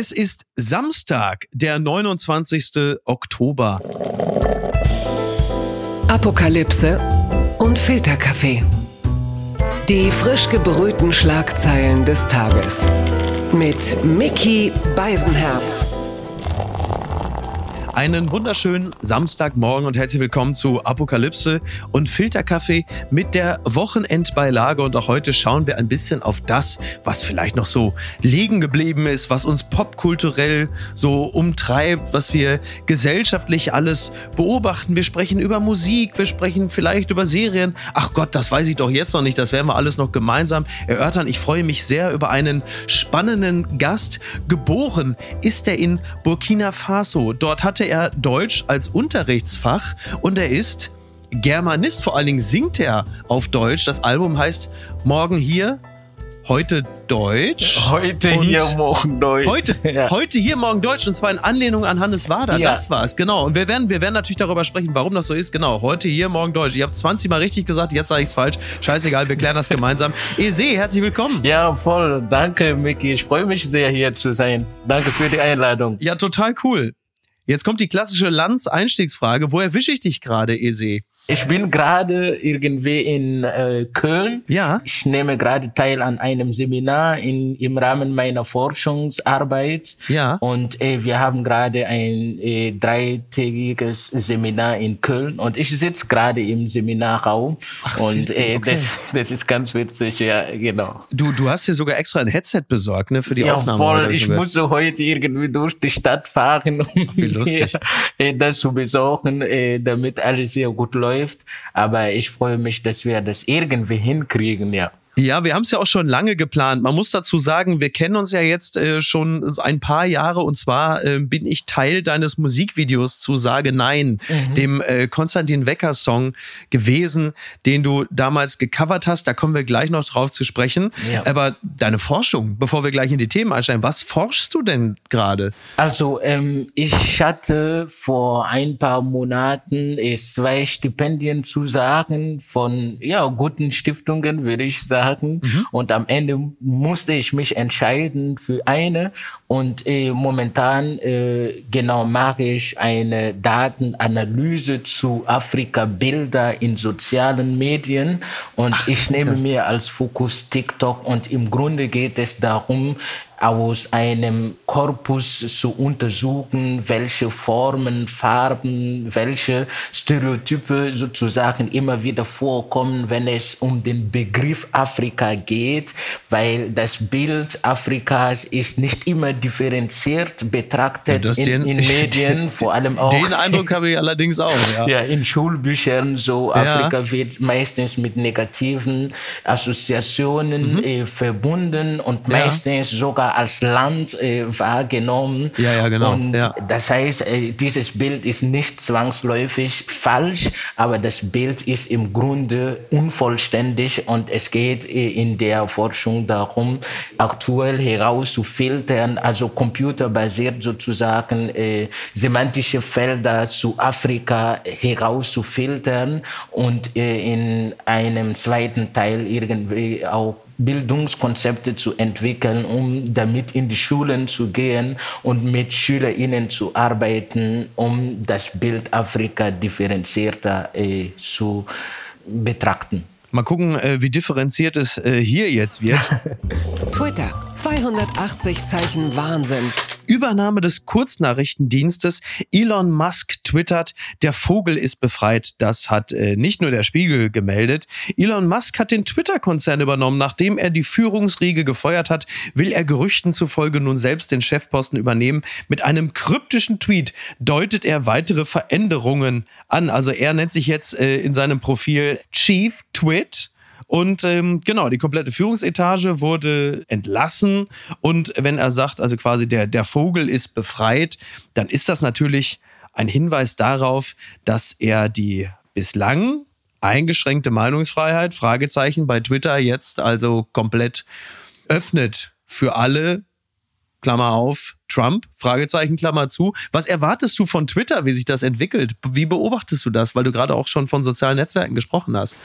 Es ist Samstag, der 29. Oktober. Apokalypse und Filterkaffee. Die frisch gebrühten Schlagzeilen des Tages. Mit Mickey Beisenherz. Einen wunderschönen Samstagmorgen und herzlich willkommen zu Apokalypse und Filterkaffee mit der Wochenendbeilage. Und auch heute schauen wir ein bisschen auf das, was vielleicht noch so liegen geblieben ist, was uns popkulturell so umtreibt, was wir gesellschaftlich alles beobachten. Wir sprechen über Musik, wir sprechen vielleicht über Serien. Ach Gott, das weiß ich doch jetzt noch nicht. Das werden wir alles noch gemeinsam erörtern. Ich freue mich sehr über einen spannenden Gast. Geboren ist er in Burkina Faso. Dort hatte er Deutsch als Unterrichtsfach und er ist Germanist. Vor allen Dingen singt er auf Deutsch. Das Album heißt Morgen hier, heute Deutsch. Heute und hier, morgen Deutsch. Heute, Ja. heute hier, morgen Deutsch. Und zwar in Anlehnung an Hannes Wader. Ja. Das war's, genau. Und wir werden, wir werden natürlich darüber sprechen, warum das so ist. Genau, heute hier, morgen Deutsch. Ich habe 20 Mal richtig gesagt, jetzt sage ich es falsch. Scheißegal, wir klären das gemeinsam. Ese, herzlich willkommen. Ja, voll. Danke, Micky. Ich freue mich sehr, hier zu sein. Danke für die Einladung. Ja, total cool. Jetzt kommt die klassische Lanz-Einstiegsfrage. Wo erwische ich dich gerade, Ese? Ich bin gerade irgendwie in äh, Köln. Ja. Ich nehme gerade teil an einem Seminar in, im Rahmen meiner Forschungsarbeit. Ja. Und äh, wir haben gerade ein äh, dreitägiges Seminar in Köln und ich sitze gerade im Seminarraum. und witzig, äh, okay. das, das ist ganz witzig, ja, genau. Du, du hast dir sogar extra ein Headset besorgt, ne, für die Ja, Aufnahme. voll. Ich so. musste heute irgendwie durch die Stadt fahren, um mir, äh, das zu besorgen, äh, damit alles sehr gut läuft. Aber ich freue mich, dass wir das irgendwie hinkriegen, ja. Ja, wir haben es ja auch schon lange geplant. Man muss dazu sagen, wir kennen uns ja jetzt äh, schon ein paar Jahre und zwar äh, bin ich Teil deines Musikvideos zu Sage Nein, Mhm. dem äh, Konstantin Wecker Song gewesen, den du damals gecovert hast. Da kommen wir gleich noch drauf zu sprechen. Ja. Aber deine Forschung, bevor wir gleich in die Themen einsteigen, was forschst du denn gerade? Also ähm, ich hatte vor ein paar Monaten äh, zwei Stipendien zu sagen von ja guten Stiftungen, würde ich sagen. Und am Ende musste ich mich entscheiden für eine. Und äh, momentan äh, genau mache ich eine Datenanalyse zu Afrika-Bilder in sozialen Medien. Und Ach, ich nehme ja- mir als Fokus TikTok. Und im Grunde geht es darum, aus einem Korpus zu untersuchen, welche Formen, Farben, welche Stereotype sozusagen immer wieder vorkommen, wenn es um den Begriff Afrika geht, weil das Bild Afrikas ist nicht immer differenziert betrachtet Ja, in, den- in Medien, vor allem auch Den Eindruck habe ich allerdings auch. Ja. ja, in Schulbüchern so Ja. Afrika wird meistens mit negativen Assoziationen äh, verbunden und Mhm. Ja. meistens sogar als Land äh, wahrgenommen. Ja, ja, genau. Und Ja. das heißt, äh, dieses Bild ist nicht zwangsläufig falsch, aber das Bild ist im Grunde unvollständig und es geht äh, in der Forschung darum, aktuell herauszufiltern, also computerbasiert sozusagen äh, semantische Felder zu Afrika herauszufiltern und äh, in einem zweiten Teil irgendwie auch Bildungskonzepte zu entwickeln, um damit in die Schulen zu gehen und mit SchülerInnen zu arbeiten, um das Bild Afrika differenzierter äh, zu betrachten. Mal gucken, äh, wie differenziert es äh, hier jetzt wird. Twitter. 280 Zeichen Wahnsinn. Übernahme des Kurznachrichtendienstes. Elon Musk twittert, der Vogel ist befreit. Das hat äh, nicht nur der Spiegel gemeldet. Elon Musk hat den Twitter-Konzern übernommen. Nachdem er die Führungsriege gefeuert hat, will er Gerüchten zufolge nun selbst den Chefposten übernehmen. Mit einem kryptischen Tweet deutet er weitere Veränderungen an. Also er nennt sich jetzt äh, in seinem Profil Chief Twit. Und ähm, genau, die komplette Führungsetage wurde entlassen. Und wenn er sagt, also quasi der, der Vogel ist befreit, dann ist das natürlich ein Hinweis darauf, dass er die bislang eingeschränkte Meinungsfreiheit, Fragezeichen bei Twitter jetzt also komplett öffnet für alle. Klammer auf, Trump, Fragezeichen, Klammer zu. Was erwartest du von Twitter, wie sich das entwickelt? Wie beobachtest du das? Weil du gerade auch schon von sozialen Netzwerken gesprochen hast.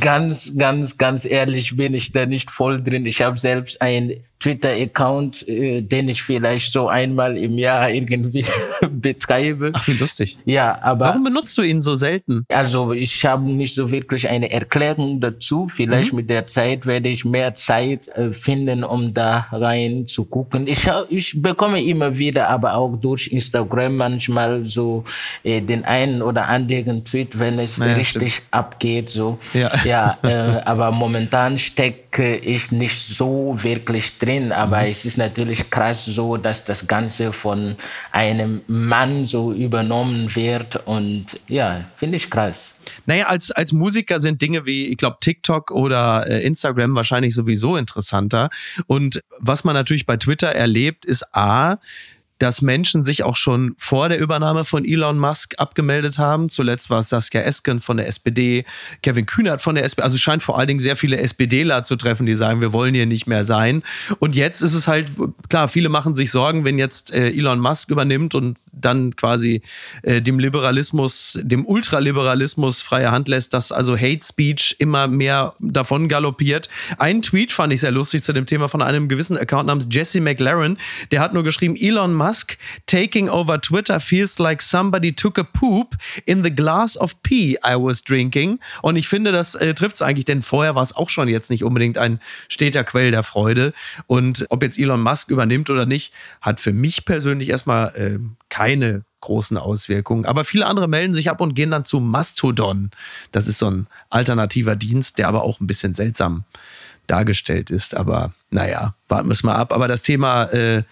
Ganz, ganz, ganz ehrlich bin ich da nicht voll drin. Ich habe selbst ein Twitter-Account, äh, den ich vielleicht so einmal im Jahr irgendwie betreibe. Ach, wie lustig. Ja, aber. Warum benutzt du ihn so selten? Also ich habe nicht so wirklich eine Erklärung dazu. Vielleicht mhm. mit der Zeit werde ich mehr Zeit äh, finden, um da rein zu gucken. Ich, ich bekomme immer wieder, aber auch durch Instagram manchmal so äh, den einen oder anderen Tweet, wenn es naja, richtig stimmt. abgeht. So. Ja, ja äh, aber momentan stecke ich nicht so wirklich drin. Aber mhm. es ist natürlich krass so, dass das Ganze von einem Mann so übernommen wird. Und ja, finde ich krass. Naja, als, als Musiker sind Dinge wie, ich glaube, TikTok oder äh, Instagram wahrscheinlich sowieso interessanter. Und was man natürlich bei Twitter erlebt, ist A, dass Menschen sich auch schon vor der Übernahme von Elon Musk abgemeldet haben. Zuletzt war es Saskia Esken von der SPD, Kevin Kühnert von der SPD. Also scheint vor allen Dingen sehr viele SPDler zu treffen, die sagen, wir wollen hier nicht mehr sein. Und jetzt ist es halt, klar, viele machen sich Sorgen, wenn jetzt äh, Elon Musk übernimmt und dann quasi äh, dem Liberalismus, dem Ultraliberalismus freie Hand lässt, dass also Hate Speech immer mehr davon galoppiert. Ein Tweet fand ich sehr lustig zu dem Thema von einem gewissen Account namens Jesse McLaren. Der hat nur geschrieben, Elon Musk Musk taking over Twitter feels like somebody took a poop in the glass of pee I was drinking. Und ich finde, das äh, trifft es eigentlich, denn vorher war es auch schon jetzt nicht unbedingt ein steter Quell der Freude. Und ob jetzt Elon Musk übernimmt oder nicht, hat für mich persönlich erstmal äh, keine großen Auswirkungen. Aber viele andere melden sich ab und gehen dann zu Mastodon. Das ist so ein alternativer Dienst, der aber auch ein bisschen seltsam dargestellt ist. Aber naja, warten wir es mal ab. Aber das Thema äh,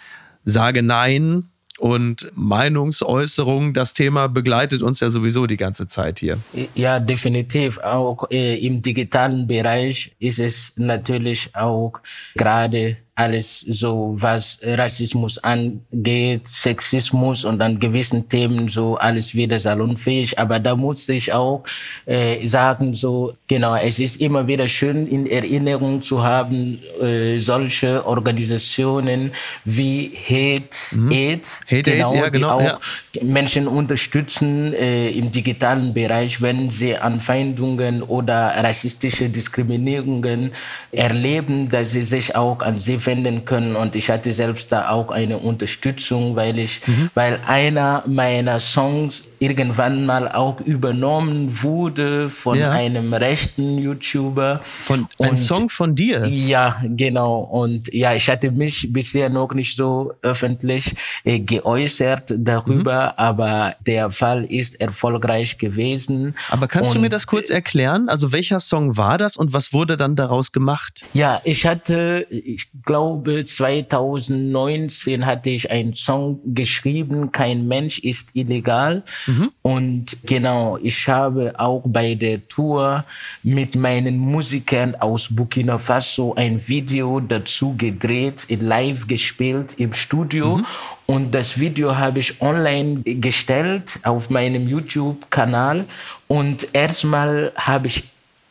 sage Nein und Meinungsäußerung, das Thema begleitet uns ja sowieso die ganze Zeit hier. Ja, definitiv. Auch äh, im digitalen Bereich ist es natürlich auch gerade alles so, was Rassismus angeht, Sexismus und an gewissen Themen so alles wieder salonfähig. Aber da musste ich auch äh, sagen, so genau, es ist immer wieder schön in Erinnerung zu haben, äh, solche Organisationen wie Hate mhm. Aid, Hate genau, Aid, ja, genau, die auch ja. Menschen unterstützen äh, im digitalen Bereich, wenn sie Anfeindungen oder rassistische Diskriminierungen erleben, dass sie sich auch an sie wenden können. Und ich hatte selbst da auch eine Unterstützung, weil ich, mhm. weil einer meiner Songs irgendwann mal auch übernommen wurde von ja. einem rechten YouTuber. Von ein Song von dir? Ja, genau. Und ja, ich hatte mich bisher noch nicht so öffentlich äh, geäußert darüber, mhm. Aber der Fall ist erfolgreich gewesen. Aber kannst und, du mir das kurz erklären? Also welcher Song war das und was wurde dann daraus gemacht? Ja, ich hatte, ich glaube 2019 hatte ich einen Song geschrieben, Kein Mensch ist illegal. Mhm. Mhm. Und genau, ich habe auch bei der Tour mit meinen Musikern aus Burkina Faso ein Video dazu gedreht, live gespielt im Studio. Mhm. Und das Video habe ich online gestellt auf meinem YouTube-Kanal. Und erstmal habe ich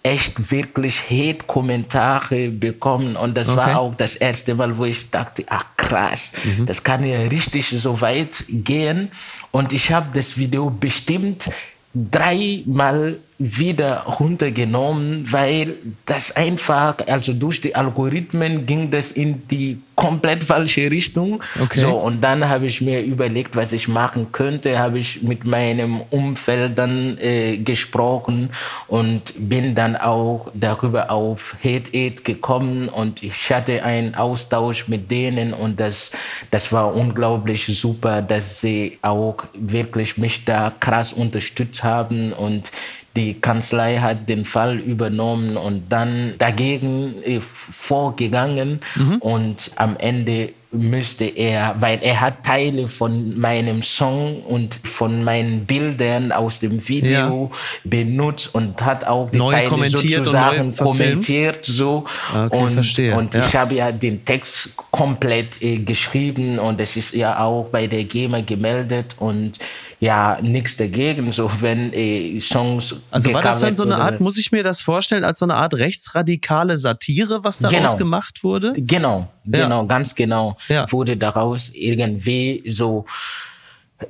echt wirklich Hate-Kommentare bekommen. Und das okay. war auch das erste Mal, wo ich dachte, ach krass, mhm. das kann ja richtig so weit gehen. Und ich habe das Video bestimmt dreimal wieder runtergenommen, weil das einfach, also durch die Algorithmen ging das in die komplett falsche Richtung. Okay. So, und dann habe ich mir überlegt, was ich machen könnte, habe ich mit meinem Umfeld dann äh, gesprochen und bin dann auch darüber auf Hate Aid gekommen und ich hatte einen Austausch mit denen und das, das war unglaublich super, dass sie auch wirklich mich da krass unterstützt haben und die Kanzlei hat den Fall übernommen und dann dagegen äh, vorgegangen mhm. und am Ende müsste er, weil er hat Teile von meinem Song und von meinen Bildern aus dem Video ja. benutzt und hat auch die neu Teile sozusagen kommentiert so okay, und, verstehe. und ja. ich habe ja den Text komplett äh, geschrieben und es ist ja auch bei der GEMA gemeldet und ja nichts dagegen, so wenn äh, Songs. Also war das dann so eine Art, muss ich mir das vorstellen, als so eine Art rechtsradikale Satire, was daraus genau. gemacht wurde? Genau, genau, ja. ganz genau. Ja. Wurde daraus irgendwie so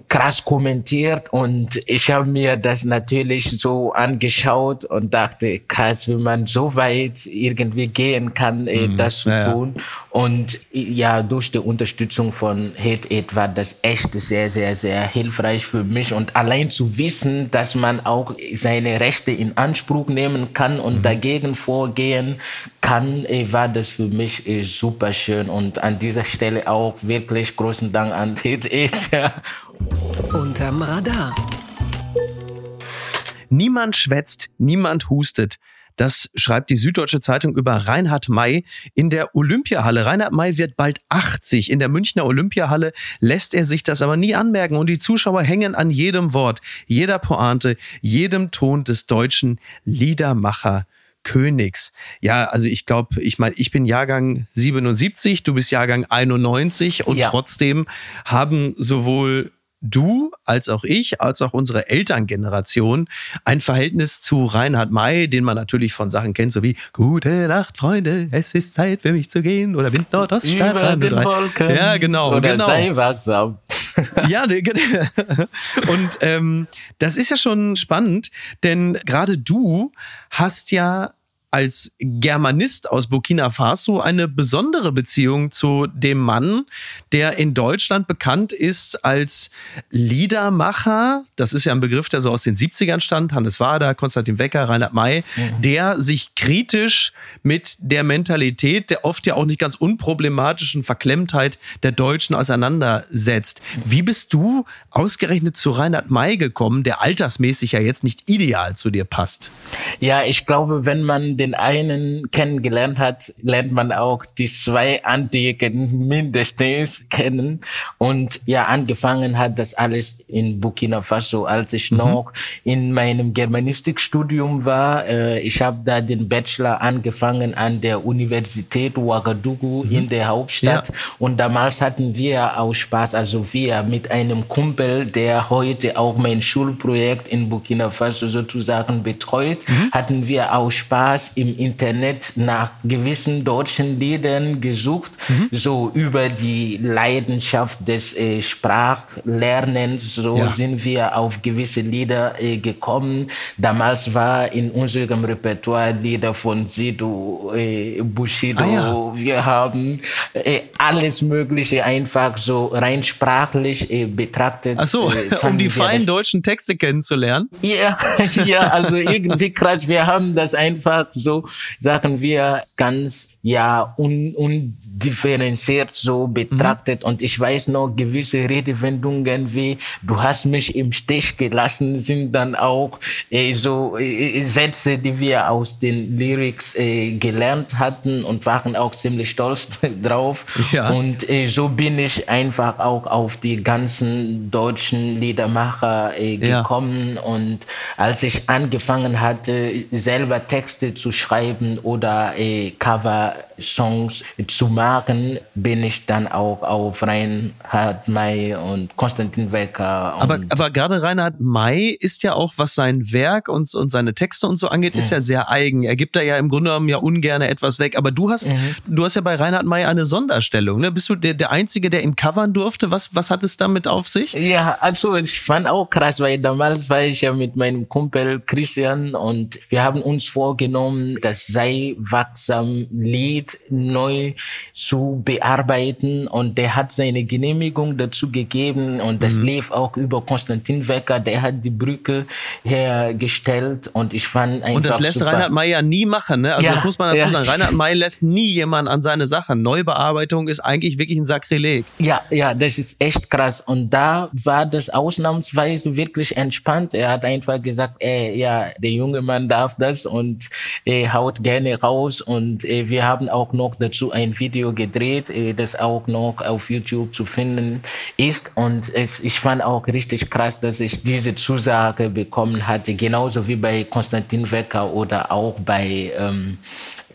krass kommentiert und ich habe mir das natürlich so angeschaut und dachte, krass, wie man so weit irgendwie gehen kann, mhm. das zu ja, tun. Und ja, durch die Unterstützung von Hate Aid war das echt sehr, sehr, sehr hilfreich für mich. Und allein zu wissen, dass man auch seine Rechte in Anspruch nehmen kann und mhm. dagegen vorgehen kann, äh, war das für mich äh, super schön. Und an dieser Stelle auch wirklich großen Dank an Hate Aid. Ja. Unterm Radar. Niemand schwätzt, niemand hustet. Das schreibt die Süddeutsche Zeitung über Reinhard May in der Olympiahalle. Reinhard May wird bald 80. In der Münchner Olympiahalle lässt er sich das aber nie anmerken und die Zuschauer hängen an jedem Wort, jeder Pointe, jedem Ton des deutschen Liedermacher Königs. Ja, also ich glaube, ich meine, ich bin Jahrgang 77, du bist Jahrgang 91 und ja. trotzdem haben sowohl du als auch ich, als auch unsere Elterngeneration ein Verhältnis zu Reinhard May, den man natürlich von Sachen kennt, so wie Gute Nacht, Freunde, es ist Zeit für mich zu gehen oder Wind Nordost Über den Wolken. Ja, genau. Oder genau. sei wachsam. ja, ne, und ähm, das ist ja schon spannend, denn gerade du hast ja als Germanist aus Burkina Faso eine besondere Beziehung zu dem Mann, der in Deutschland bekannt ist als Liedermacher. Das ist ja ein Begriff, der so aus den 70ern stand. Hannes Wader, Konstantin Wecker, Reinhard May, mhm. der sich kritisch mit der Mentalität, der oft ja auch nicht ganz unproblematischen Verklemmtheit der Deutschen auseinandersetzt. Wie bist du ausgerechnet zu Reinhard May gekommen, der altersmäßig ja jetzt nicht ideal zu dir passt? Ja, ich glaube, wenn man den einen kennengelernt hat, lernt man auch die zwei Anliegen mindestens kennen. Und ja, angefangen hat das alles in Burkina Faso, als ich mhm. noch in meinem Germanistikstudium war. Äh, ich habe da den Bachelor angefangen an der Universität Ouagadougou mhm. in der Hauptstadt. Ja. Und damals hatten wir auch Spaß, also wir mit einem Kumpel, der heute auch mein Schulprojekt in Burkina Faso sozusagen betreut, mhm. hatten wir auch Spaß, im Internet nach gewissen deutschen Liedern gesucht, mhm. so über die Leidenschaft des äh, Sprachlernens. So ja. sind wir auf gewisse Lieder äh, gekommen. Damals war in unserem Repertoire Lieder von Sido, äh, Bushido. Ah, ja. Wir haben äh, alles Mögliche einfach so rein sprachlich äh, betrachtet. Ach so, äh, um die feinen deutschen Texte kennenzulernen? Ja, ja, also irgendwie krass. Wir haben das einfach so sagen wir ganz ja un, undifferenziert so betrachtet. Mhm. Und ich weiß noch, gewisse Redewendungen wie du hast mich im Stich gelassen, sind dann auch äh, so äh, Sätze, die wir aus den Lyrics äh, gelernt hatten und waren auch ziemlich stolz drauf. Ja. Und äh, so bin ich einfach auch auf die ganzen deutschen Liedermacher äh, gekommen. Ja. Und als ich angefangen hatte, selber Texte zu schreiben oder äh, Cover Songs zu machen, bin ich dann auch auf Reinhard May und Konstantin Wecker. aber, aber gerade Reinhard May ist ja auch, was sein Werk und, und seine Texte und so angeht, ist mhm. ja sehr eigen. Er gibt da ja im Grunde genommen ja ungern etwas weg. Aber du hast, mhm. du hast ja bei Reinhard May eine Sonderstellung. Ne? Bist du der, der Einzige, der ihn covern durfte? Was, was hat es damit auf sich? Ja, also ich fand auch krass, weil damals war ich ja mit meinem Kumpel Christian und wir haben uns vorgenommen, das sei wachsam Lied neu zu bearbeiten und der hat seine Genehmigung dazu gegeben und das mhm. lief auch über Konstantin Wecker, der hat die Brücke hergestellt und ich fand einfach Und das lässt super. Reinhard May ja nie machen, ne? Also ja, das muss man dazu ja. sagen. Reinhard May lässt nie jemand an seine Sachen. Neubearbeitung ist eigentlich wirklich ein Sakrileg. Ja, ja, das ist echt krass und da war das ausnahmsweise wirklich entspannt. Er hat einfach gesagt, ey, ja, der junge Mann darf das und er haut gerne raus und äh, wir haben auch noch dazu ein Video gedreht, äh, das auch noch auf YouTube zu finden ist. Und es, ich fand auch richtig krass, dass ich diese Zusage bekommen hatte, genauso wie bei Konstantin Wecker oder auch bei ähm,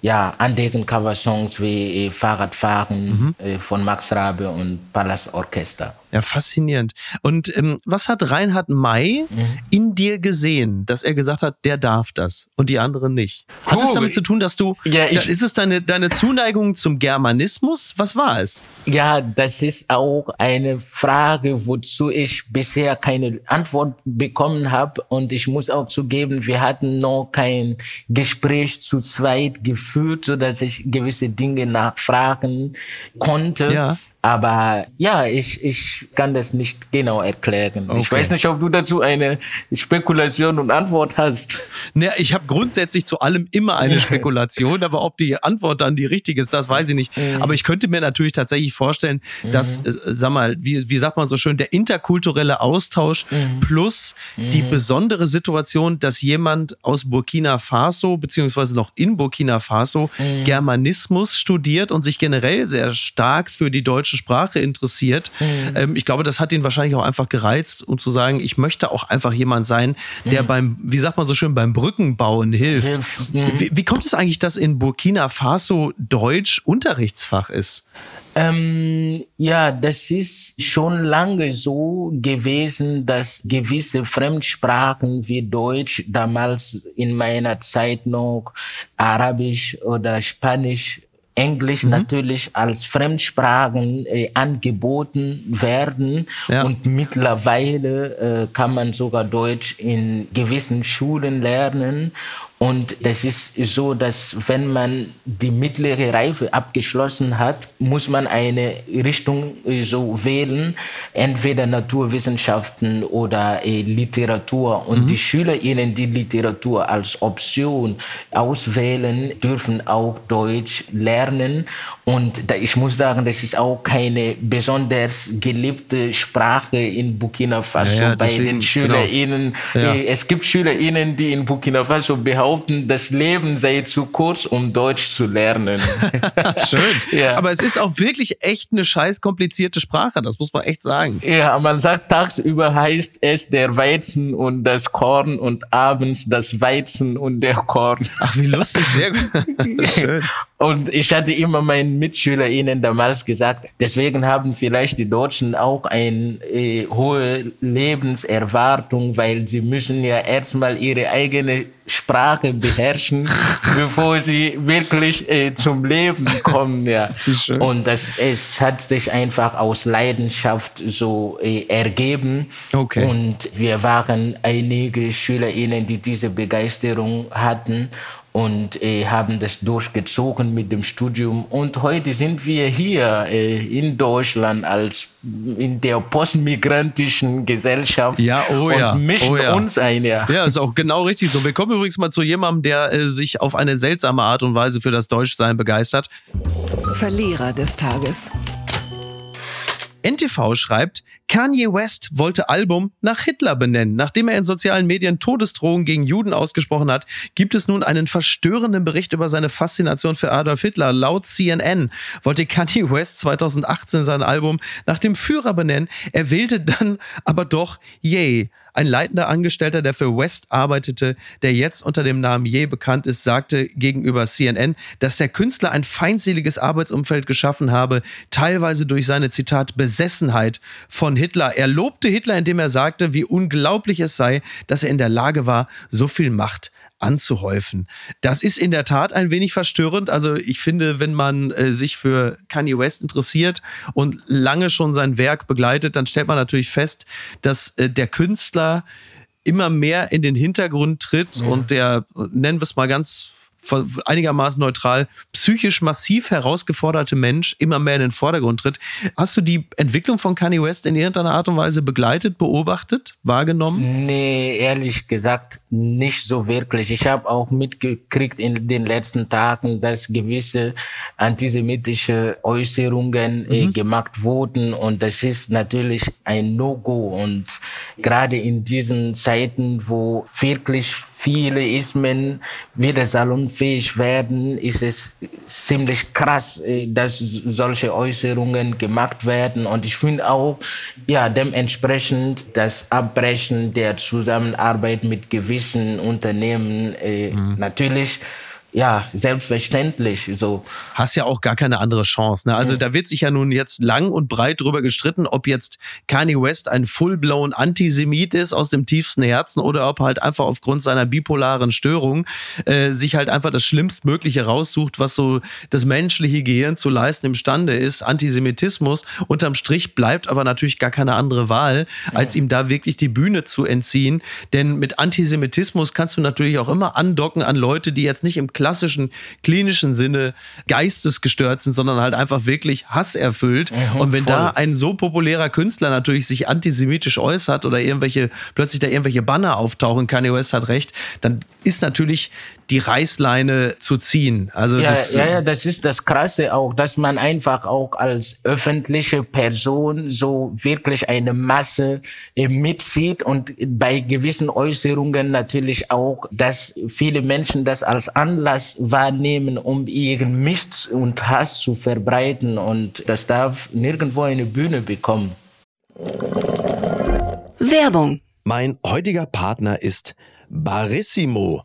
ja, an deren Coversongs wie äh, Fahrradfahren mhm. äh, von Max Rabe und Palast Orchester. Ja, faszinierend. Und ähm, was hat Reinhard May mhm. in dir gesehen, dass er gesagt hat, der darf das und die anderen nicht? Hat es damit zu tun, dass du, ja, ich, ist es deine, deine Zuneigung zum Germanismus? Was war es? Ja, das ist auch eine Frage, wozu ich bisher keine Antwort bekommen habe. Und ich muss auch zugeben, wir hatten noch kein Gespräch zu zweit geführt, so dass ich gewisse Dinge nachfragen konnte. Ja. Aber ja, ich, ich kann das nicht genau erklären. Okay. Ich weiß nicht, ob du dazu eine Spekulation und Antwort hast. Naja, ich habe grundsätzlich zu allem immer eine Spekulation, aber ob die Antwort dann die richtige ist, das weiß ich nicht. Mhm. Aber ich könnte mir natürlich tatsächlich vorstellen, dass, mhm. äh, sag mal, wie, wie sagt man so schön, der interkulturelle Austausch mhm. plus die besondere Situation, dass jemand aus Burkina Faso, beziehungsweise noch in Burkina Faso, Germanismus studiert und sich generell sehr stark für die deutsche deutsche Sprache interessiert. Mhm. Ähm, ich glaube, das hat ihn wahrscheinlich auch einfach gereizt, um zu sagen, ich möchte auch einfach jemand sein, der mhm. beim, wie sagt man so schön, beim Brückenbauen hilft. Mhm. Wie, wie kommt es eigentlich, dass in Burkina Faso Deutsch Unterrichtsfach ist? Ähm, ja, das ist schon lange so gewesen, dass gewisse Fremdsprachen wie Deutsch, damals in meiner Zeit noch Arabisch oder Spanisch Englisch mhm. natürlich als Fremdsprachen äh, angeboten werden ja. und mittlerweile äh, kann man sogar Deutsch in gewissen Schulen lernen und das ist so, dass wenn man die mittlere Reife abgeschlossen hat, muss man eine Richtung äh, so wählen, entweder Naturwissenschaften oder äh, Literatur. Und mhm. die SchülerInnen, die Literatur als Option auswählen, dürfen auch Deutsch lernen. Und ich muss sagen, das ist auch keine besonders geliebte Sprache in Burkina Faso ja, ja, deswegen, bei den SchülerInnen. Genau. Ja. Es gibt SchülerInnen, die in Burkina Faso behaupten, das Leben sei zu kurz, um Deutsch zu lernen. Schön. ja. Aber es ist auch wirklich echt eine scheiß komplizierte Sprache, das muss man echt sagen. Ja, man sagt, tagsüber heißt es der Weizen und das Korn und abends das Weizen und der Korn. Ach, wie lustig, sehr gut. Schön. Und ich hatte immer meinen MitschülerInnen damals gesagt, deswegen haben vielleicht die Deutschen auch eine äh, hohe Lebenserwartung, weil sie müssen ja erstmal ihre eigene Sprache beherrschen, bevor sie wirklich äh, zum Leben kommen. Ja. Und das, es hat sich einfach aus Leidenschaft so äh, ergeben. Okay. Und wir waren einige SchülerInnen, die diese Begeisterung hatten und äh, haben das durchgezogen mit dem Studium. Und heute sind wir hier äh, in Deutschland als in der postmigrantischen Gesellschaft ja, oh ja, und mischen oh ja. uns ein. Ja. ja, ist auch genau richtig so. Wir kommen übrigens mal zu jemandem, der äh, sich auf eine seltsame Art und Weise für das Deutschsein begeistert. Verlierer des Tages. NTV schreibt, Kanye West wollte Album nach Hitler benennen. Nachdem er in sozialen Medien Todesdrohungen gegen Juden ausgesprochen hat, gibt es nun einen verstörenden Bericht über seine Faszination für Adolf Hitler. Laut CNN wollte Kanye West 2018 sein Album nach dem Führer benennen. Er wählte dann aber doch Yay. Ein leitender Angestellter, der für West arbeitete, der jetzt unter dem Namen Ye bekannt ist, sagte gegenüber CNN, dass der Künstler ein feindseliges Arbeitsumfeld geschaffen habe, teilweise durch seine Zitat Besessenheit von Hitler. Er lobte Hitler, indem er sagte, wie unglaublich es sei, dass er in der Lage war, so viel Macht anzuhäufen. Das ist in der Tat ein wenig verstörend. Also ich finde, wenn man äh, sich für Kanye West interessiert und lange schon sein Werk begleitet, dann stellt man natürlich fest, dass äh, der Künstler immer mehr in den Hintergrund tritt mhm. und der, nennen wir es mal ganz einigermaßen neutral, psychisch massiv herausgeforderte Mensch immer mehr in den Vordergrund tritt. Hast du die Entwicklung von Kanye West in irgendeiner Art und Weise begleitet, beobachtet, wahrgenommen? Nee, ehrlich gesagt nicht so wirklich. Ich habe auch mitgekriegt in den letzten Tagen, dass gewisse antisemitische Äußerungen äh, mhm. äh, gemacht wurden und das ist natürlich ein No-Go und gerade in diesen Zeiten, wo wirklich viele Ismen wieder salonfähig werden, ist es ziemlich krass, äh, dass solche Äußerungen gemacht werden. Und ich finde auch, ja, dementsprechend das Abbrechen der Zusammenarbeit mit gewissen Unternehmen äh, mhm. natürlich ja, selbstverständlich. So. Hast ja auch gar keine andere Chance. Ne? Also Ja. da wird sich ja nun jetzt lang und breit drüber gestritten, ob jetzt Kanye West ein full-blown Antisemit ist aus dem tiefsten Herzen oder ob er halt einfach aufgrund seiner bipolaren Störung äh, sich halt einfach das Schlimmstmögliche raussucht, was so das menschliche Gehirn zu leisten imstande ist. Antisemitismus. Unterm Strich bleibt aber natürlich gar keine andere Wahl, als ihm da wirklich die Bühne zu entziehen. Denn mit Antisemitismus kannst du natürlich auch immer andocken an Leute, die jetzt nicht im klassischen klinischen Sinne geistesgestört sind, sondern halt einfach wirklich hasserfüllt. Mhm, Und wenn voll. da ein so populärer Künstler natürlich sich antisemitisch äußert oder irgendwelche, plötzlich da irgendwelche Banner auftauchen, Kanye West hat recht, dann ist natürlich die Reißleine zu ziehen. Also Ja, das, ja, ja, das ist das Krasse auch, dass man einfach auch als öffentliche Person so wirklich eine Masse äh, mitzieht und bei gewissen Äußerungen natürlich auch, dass viele Menschen das als Anlass wahrnehmen, um ihren Mist und Hass zu verbreiten und das darf nirgendwo eine Bühne bekommen. Werbung. Mein heutiger Partner ist Barissimo,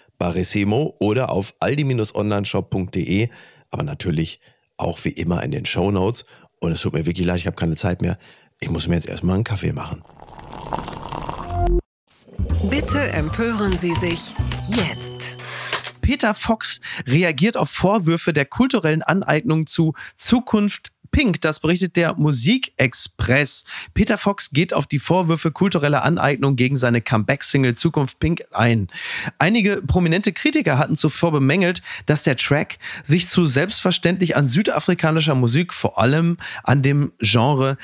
Barissimo oder auf aldi-onlineshop.de, aber natürlich auch wie immer in den Shownotes. Und es tut mir wirklich leid, ich habe keine Zeit mehr. Ich muss mir jetzt erstmal einen Kaffee machen. Bitte empören Sie sich jetzt. Peter Fox reagiert auf Vorwürfe der kulturellen Aneignung zu Zukunft Pink, das berichtet der Musikexpress. Peter Fox geht auf die Vorwürfe kultureller Aneignung gegen seine Comeback-Single Zukunft Pink ein. Einige prominente Kritiker hatten zuvor bemängelt, dass der Track sich zu selbstverständlich an südafrikanischer Musik, vor allem an dem Genre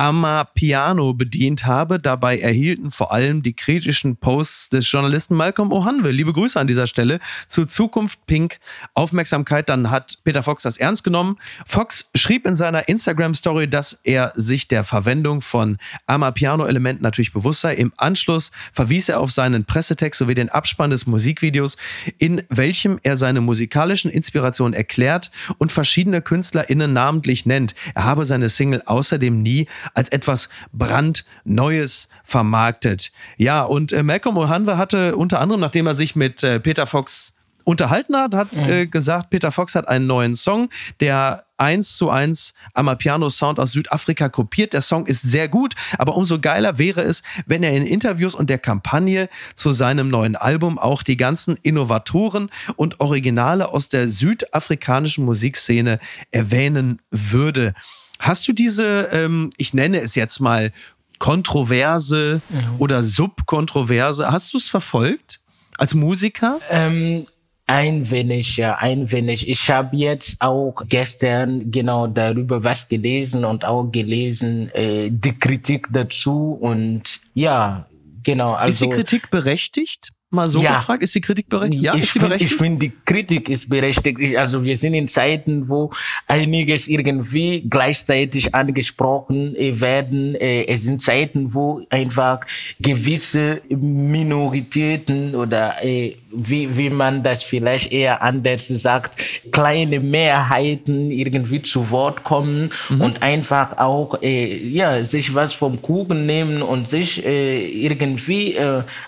Amapiano bedient habe. Dabei erhielten vor allem die kritischen Posts des Journalisten Malcolm Ohanwe, liebe Grüße an dieser Stelle, zu Zukunft Pink Aufmerksamkeit. Dann hat Peter Fox das ernst genommen. Fox schrieb in seiner Instagram-Story, dass er sich der Verwendung von Amapiano-Elementen natürlich bewusst sei. Im Anschluss verwies er auf seinen Pressetext sowie den Abspann des Musikvideos, in welchem er seine musikalischen Inspirationen erklärt und verschiedene KünstlerInnen namentlich nennt. Er habe seine Single außerdem nie als etwas brandneues vermarktet. Ja, und äh, Malcolm Ohanwe hatte unter anderem, nachdem er sich mit äh, Peter Fox unterhalten hat, hat äh, gesagt, Peter Fox hat einen neuen Song, der eins zu eins Amapiano-Sound aus Südafrika kopiert. Der Song ist sehr gut, aber umso geiler wäre es, wenn er in Interviews und der Kampagne zu seinem neuen Album auch die ganzen Innovatoren und Originale aus der südafrikanischen Musikszene erwähnen würde. Hast du diese, ähm, ich nenne es jetzt mal Kontroverse oder Subkontroverse, hast du es verfolgt als Musiker? Ähm, ein wenig, ja, ein wenig. Ich habe jetzt auch gestern genau darüber was gelesen und auch gelesen äh, die Kritik dazu und ja, genau. Also, ist die Kritik berechtigt? Mal so Ja. gefragt, ist die Kritik berechtigt? Ja, ich ist sie find- berechtigt? Ich finde, die Kritik ist berechtigt. Ich, also wir sind in Zeiten, wo einiges irgendwie gleichzeitig angesprochen äh, werden. Äh, Es sind Zeiten, wo einfach gewisse Minoritäten oder äh, wie, wie man das vielleicht eher anders sagt, kleine Mehrheiten irgendwie zu Wort kommen mhm. und einfach auch ja, sich was vom Kuchen nehmen und sich irgendwie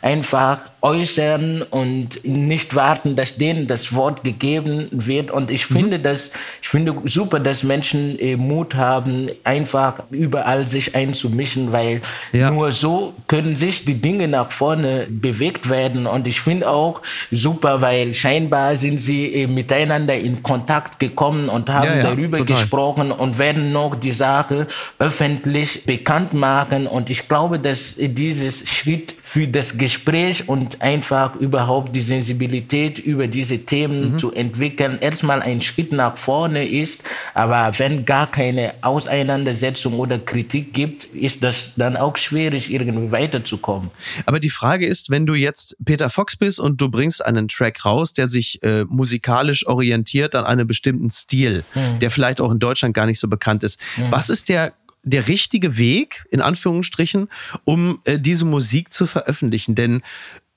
einfach äußern und nicht warten, dass denen das Wort gegeben wird. Und ich mhm. finde das, ich finde super, dass Menschen äh, Mut haben, einfach überall sich einzumischen, weil ja. nur so können sich die Dinge nach vorne bewegt werden. Und ich finde auch super, weil scheinbar sind sie äh, miteinander in Kontakt gekommen und haben ja, ja, darüber total. gesprochen und werden noch die Sache öffentlich bekannt machen. Und ich glaube, dass dieses Schritt für das Gespräch und einfach überhaupt die Sensibilität über diese Themen mhm. zu entwickeln, erstmal ein Schritt nach vorne ist. Aber wenn gar keine Auseinandersetzung oder Kritik gibt, ist das dann auch schwierig, irgendwie weiterzukommen. Aber die Frage ist, wenn du jetzt Peter Fox bist und du bringst einen Track raus, der sich äh, musikalisch orientiert an einem bestimmten Stil, mhm. der vielleicht auch in Deutschland gar nicht so bekannt ist. Mhm. Was ist der der richtige Weg, in Anführungsstrichen, um äh, diese Musik zu veröffentlichen. Denn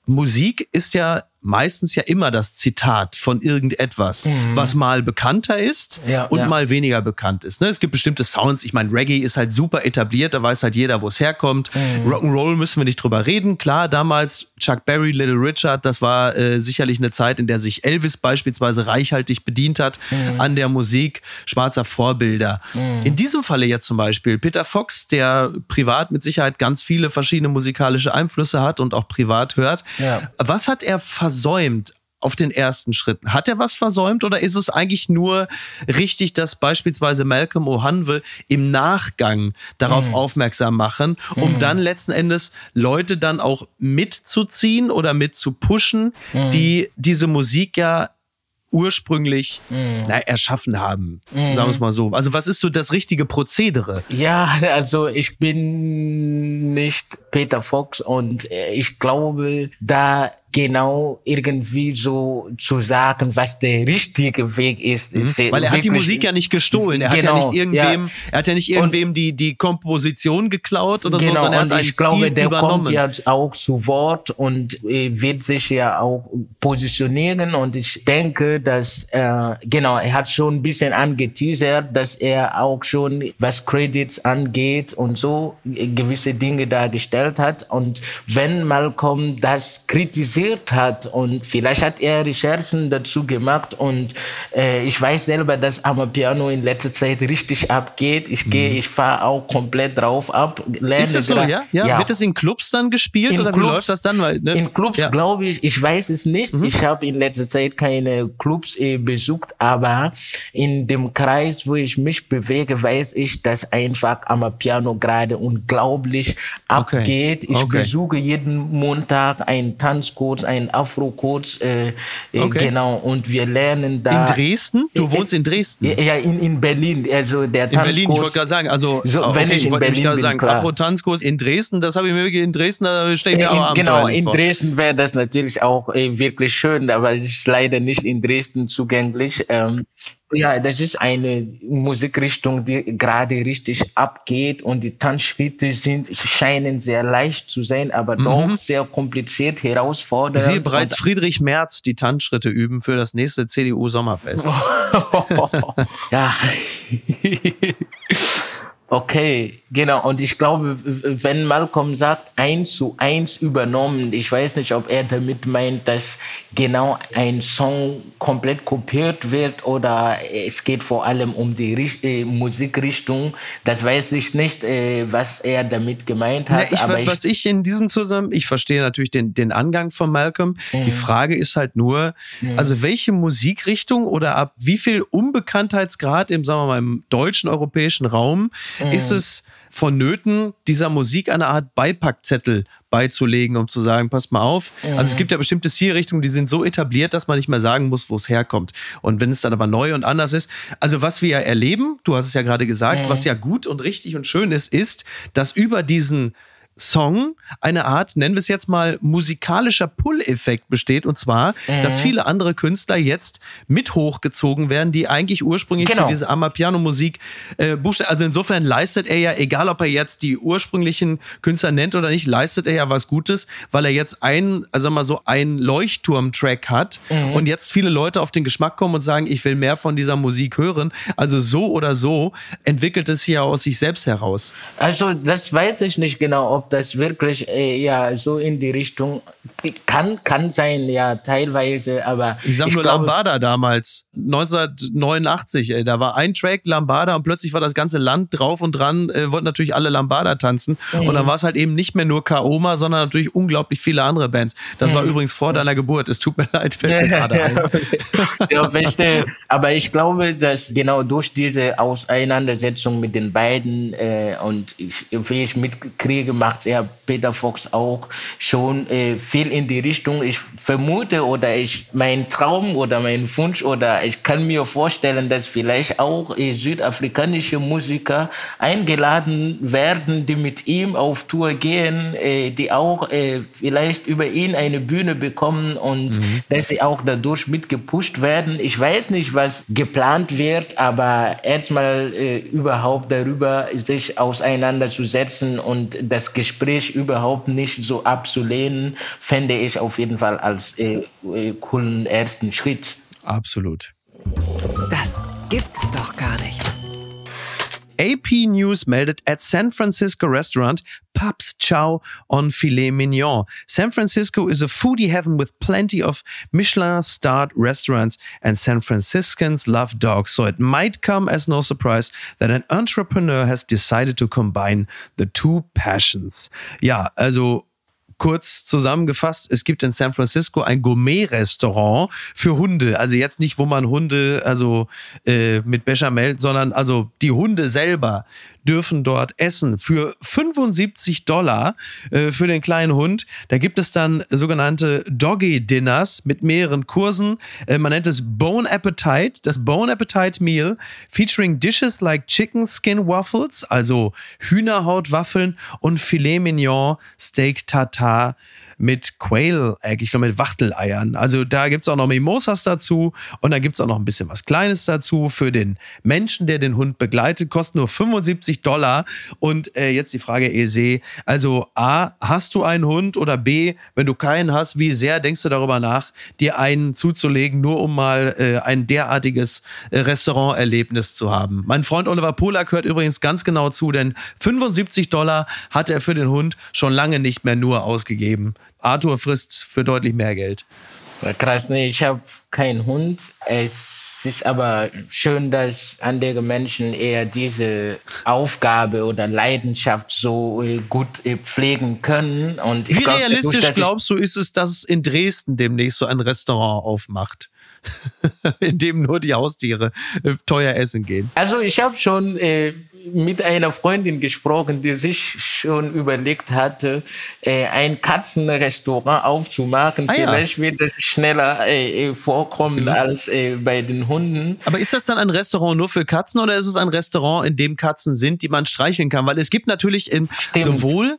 Musik ist ja meistens ja immer das Zitat von irgendetwas, mhm. was mal bekannter ist ja, und ja. mal weniger bekannt ist. Ne? Es gibt bestimmte Sounds. Ich meine, Reggae ist halt super etabliert, da weiß halt jeder, wo es herkommt. Mhm. Rock'n'Roll müssen wir nicht drüber reden. Klar, damals Chuck Berry, Little Richard, das war äh, sicherlich eine Zeit, in der sich Elvis beispielsweise reichhaltig bedient hat mhm. an der Musik schwarzer Vorbilder. Mhm. In diesem Falle jetzt zum Beispiel Peter Fox, der privat mit Sicherheit ganz viele verschiedene musikalische Einflüsse hat und auch privat hört. Ja. Was hat er versucht? Versäumt auf den ersten Schritten? Hat er was versäumt oder ist es eigentlich nur richtig, dass beispielsweise Malcolm O'Hanwe im Nachgang darauf mhm. aufmerksam machen, um mhm. dann letzten Endes Leute dann auch mitzuziehen oder mitzupushen, mhm. die diese Musik ja ursprünglich mm. na, erschaffen haben. Mm. Sagen wir es mal so. Also was ist so das richtige Prozedere? Ja, also ich bin nicht Peter Fox und ich glaube, da genau irgendwie so zu sagen, was der richtige Weg ist. Mhm. ist Weil er hat die Musik ja nicht gestohlen. Er genau, hat ja nicht irgendwem, ja. er hat ja nicht irgendwem die, die Komposition geklaut oder genau, so, sondern er hat einen ich glaube, Stil der übernommen. kommt ja auch zu Wort und äh, wird sich ja auch positionieren und ich denke, dass äh, genau, er hat schon ein bisschen angeteasert, dass er auch schon, was Credits angeht und so, gewisse Dinge dargestellt hat und wenn Malcolm das kritisiert recherchiert hat und vielleicht hat er Recherchen dazu gemacht und äh, ich weiß selber, dass Amapiano in letzter Zeit richtig abgeht. Ich gehe, mhm. ich fahre auch komplett drauf ab. Lerne Ist das so, ja? ja? ja? Wird das in Clubs dann gespielt in oder Clubs, wie läuft das dann? Weil, ne? In Clubs ja. glaube ich, ich weiß es nicht. Mhm. Ich habe in letzter Zeit keine Clubs äh, besucht, aber in dem Kreis, wo ich mich bewege, weiß ich, dass einfach Amapiano gerade unglaublich okay. abgeht. Ich okay. besuche jeden Montag einen Tanzkurs Codes, ein Afro-Codes, äh, äh, okay. genau, und wir lernen da. In Dresden? Du wohnst in Dresden? Ja, in, in Berlin, also der Tanzkurs. In Berlin, ich wollte gerade sagen, also, so, okay, wenn ich, ich in Berlin bin, sagen, Afro-Tanzkurs in Dresden, das habe ich mir wirklich in Dresden, da stehe ich mir in, auch Genau, in vor. Dresden wäre das natürlich auch äh, wirklich schön, aber es ist leider nicht in Dresden zugänglich. Ähm, ja, das ist eine Musikrichtung, die gerade richtig abgeht und die Tanzschritte sind, scheinen sehr leicht zu sein, aber mhm. doch sehr kompliziert, herausfordernd. Ich sehe bereits Friedrich Merz die Tanzschritte üben für das nächste CDU-Sommerfest. ja. Okay, genau. Und ich glaube, wenn Malcolm sagt, eins zu eins übernommen, ich weiß nicht, ob er damit meint, dass genau ein Song komplett kopiert wird oder es geht vor allem um die äh, Musikrichtung. Das weiß ich nicht, äh, was er damit gemeint hat. Ja, ich, was, ich, was ich in diesem Zusammenhang, ich verstehe natürlich den, den Angang von Malcolm. Mhm. Die Frage ist halt nur, mhm. also welche Musikrichtung oder ab wie viel Unbekanntheitsgrad im, sagen wir mal, im deutschen, europäischen Raum mhm. ist es vonnöten, dieser Musik eine Art Beipackzettel beizulegen, um zu sagen, passt mal auf. Mhm. Also es gibt ja bestimmte Zielrichtungen, die sind so etabliert, dass man nicht mehr sagen muss, wo es herkommt. Und wenn es dann aber neu und anders ist, also was wir ja erleben, du hast es ja gerade gesagt, mhm. was ja gut und richtig und schön ist, ist, dass über diesen Song eine Art, nennen wir es jetzt mal, musikalischer Pull-Effekt besteht. Und zwar, mhm. dass viele andere Künstler jetzt mit hochgezogen werden, die eigentlich ursprünglich genau. für diese Amapiano-Musik äh, Also insofern leistet er ja, egal ob er jetzt die ursprünglichen Künstler nennt oder nicht, leistet er ja was Gutes, weil er jetzt ein, also mal so ein Leuchtturm-Track hat mhm. und jetzt viele Leute auf den Geschmack kommen und sagen, ich will mehr von dieser Musik hören. Also so oder so entwickelt es hier aus sich selbst heraus. Also das weiß ich nicht genau, ob das wirklich äh, ja so in die Richtung kann kann sein, ja teilweise, aber ich sag ich nur glaube, Lambada damals 1989, ey, da war ein Track Lambada und plötzlich war das ganze Land drauf und dran, äh, wollten natürlich alle Lambada tanzen mhm. und dann war es halt eben nicht mehr nur Kaoma, sondern natürlich unglaublich viele andere Bands. Das mhm. war übrigens vor deiner Geburt. Es tut mir leid, fällt mir gerade ein. ja, verstehe. Aber ich glaube, dass genau durch diese Auseinandersetzung mit den beiden äh, und ich, wie ich mitkriege, macht er Peter Fox auch schon äh, viel in die Richtung. Ich vermute oder ich mein Traum oder mein Wunsch oder ich kann mir vorstellen, dass vielleicht auch äh, südafrikanische Musiker eingeladen werden, die mit ihm auf Tour gehen, äh, die auch äh, vielleicht über ihn eine Bühne bekommen und mhm. dass sie auch dadurch mitgepusht werden. Ich weiß nicht, was geplant wird, aber erstmal überhaupt darüber sich auseinanderzusetzen und das Gespräch überhaupt nicht so abzulehnen, fände ich auf jeden Fall als äh, äh, coolen ersten Schritt. Absolut. Das gibt's doch gar nicht. AP News meldet at San Francisco restaurant Pups Chow on Filet Mignon. San Francisco is a foodie heaven with plenty of Michelin starred restaurants and San Franciscans love dogs. So it might come as no surprise that an entrepreneur has decided to combine the two passions. Ja, also kurz zusammengefasst, es gibt in San Francisco ein Gourmet-Restaurant für Hunde. Also jetzt nicht, wo man Hunde, also äh, mit Bechamel, sondern also die Hunde selber dürfen dort essen für 75 Dollar äh, für den kleinen Hund. Da gibt es dann sogenannte Doggy Dinners mit mehreren Kursen. Äh, man nennt es Bone Appetite, das Bone Appetite Meal, featuring dishes like Chicken Skin Waffles, also Hühnerhautwaffeln und Filet Mignon, Steak Tartar mit Quail-Egg, ich glaube mit Wachteleiern. Also da gibt es auch noch Mimosas dazu und da gibt es auch noch ein bisschen was Kleines dazu für den Menschen, der den Hund begleitet. Kostet nur 75 Dollar. Und äh, jetzt die Frage, Ese, also A, hast du einen Hund oder B, wenn du keinen hast, wie sehr denkst du darüber nach, dir einen zuzulegen, nur um mal äh, ein derartiges äh, Restauranterlebnis zu haben? Mein Freund Oliver Polak hört übrigens ganz genau zu, denn 75 Dollar hat er für den Hund schon lange nicht mehr nur ausgegeben. Arthur frisst für deutlich mehr Geld. Krass, nee, ich habe keinen Hund. Es ist aber schön, dass andere Menschen eher diese Aufgabe oder Leidenschaft so äh, gut äh, pflegen können. Und Wie glaub, realistisch dadurch, glaubst du, ist es, dass es in Dresden demnächst so ein Restaurant aufmacht? in dem nur die Haustiere äh, teuer essen gehen. Also ich habe schon äh, mit einer Freundin gesprochen, die sich schon überlegt hatte, äh, ein Katzenrestaurant aufzumachen. Ah, Vielleicht ja. wird es schneller äh, äh vorkommen als äh, bei den Hunden. Aber ist das dann ein Restaurant nur für Katzen oder ist es ein Restaurant, in dem Katzen sind, die man streicheln kann? Weil es gibt natürlich in, sowohl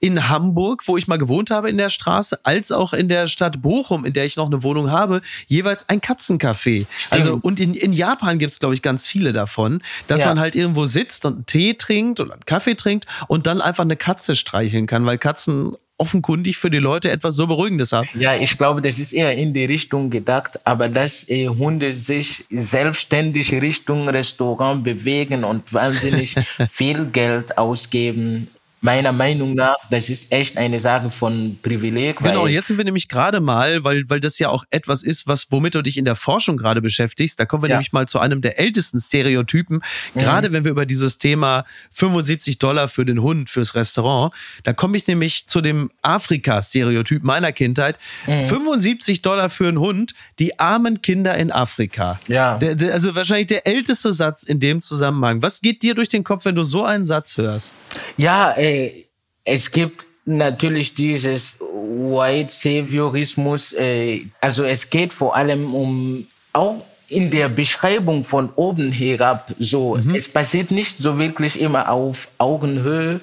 in Hamburg, wo ich mal gewohnt habe in der Straße, als auch in der Stadt Bochum, in der ich noch eine Wohnung habe, jeweils ein Katzencafé. Also und in, in Japan gibt es, glaube ich, ganz viele davon, dass ja. man halt irgendwo sitzt und einen Tee trinkt oder einen Kaffee trinkt und dann einfach eine Katze streicheln kann, weil Katzen offenkundig für die Leute etwas so Beruhigendes haben. Ja, ich glaube, das ist eher in die Richtung gedacht, aber dass äh, Hunde sich selbstständig Richtung Restaurant bewegen und wahnsinnig viel Geld ausgeben, meiner Meinung nach, das ist echt eine Sache von Privileg. Genau, jetzt sind wir nämlich gerade mal, weil, weil das ja auch etwas ist, was, womit du dich in der Forschung gerade beschäftigst. Da kommen wir ja. nämlich mal zu einem der ältesten Stereotypen. Mhm. Gerade wenn wir über dieses Thema 75 Dollar für den Hund, fürs Restaurant, da komme ich nämlich zu dem Afrika-Stereotyp meiner Kindheit. Mhm. 75 Dollar für einen Hund, die armen Kinder in Afrika. Ja. Der, der, also wahrscheinlich der älteste Satz in dem Zusammenhang. Was geht dir durch den Kopf, wenn du so einen Satz hörst? Ja, äh, äh, es gibt natürlich dieses White Saviorismus. Äh, also es geht vor allem um auch in der Beschreibung von oben herab so. Mhm. Es passiert nicht so wirklich immer auf Augenhöhe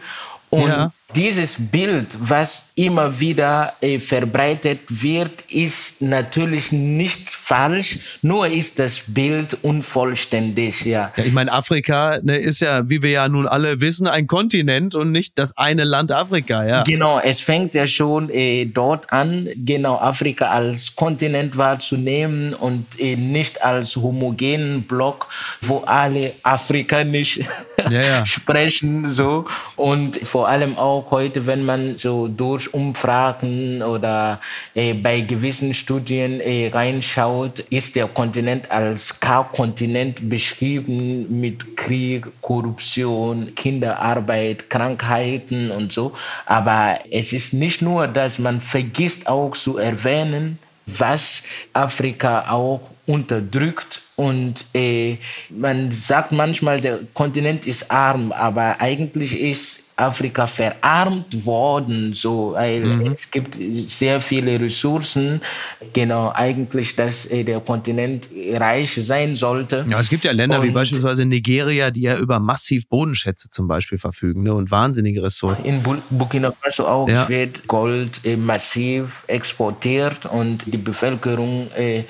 Und Ja. Dieses Bild, was immer wieder äh, verbreitet wird, ist natürlich nicht falsch, nur ist das Bild unvollständig, ja. Ja, ich meine, Afrika ne, ist ja, wie wir ja nun alle wissen, ein Kontinent und nicht das eine Land Afrika, ja. Genau, es fängt ja schon äh, dort an, genau Afrika als Kontinent wahrzunehmen und äh, nicht als homogenen Block, wo alle afrikanisch Ja, ja. sprechen so und vor allem auch heute, wenn man so durch Umfragen oder äh, bei gewissen Studien äh, reinschaut, ist der Kontinent als K-Kontinent beschrieben mit Krieg, Korruption, Kinderarbeit, Krankheiten und so. Aber es ist nicht nur, dass man vergisst auch zu erwähnen, was Afrika auch unterdrückt. Und äh, man sagt manchmal, der Kontinent ist arm, aber eigentlich ist Afrika verarmt worden, so, weil es gibt sehr viele Ressourcen. Genau, eigentlich, dass äh, der Kontinent reich sein sollte. Ja, es gibt ja Länder wie Und- beispielsweise Nigeria, die ja über massiv Bodenschätze zum Beispiel verfügen ne, und wahnsinnige Ressourcen. In Bu- Burkina Faso auch Ja. wird Gold äh, massiv exportiert und die Bevölkerung äh,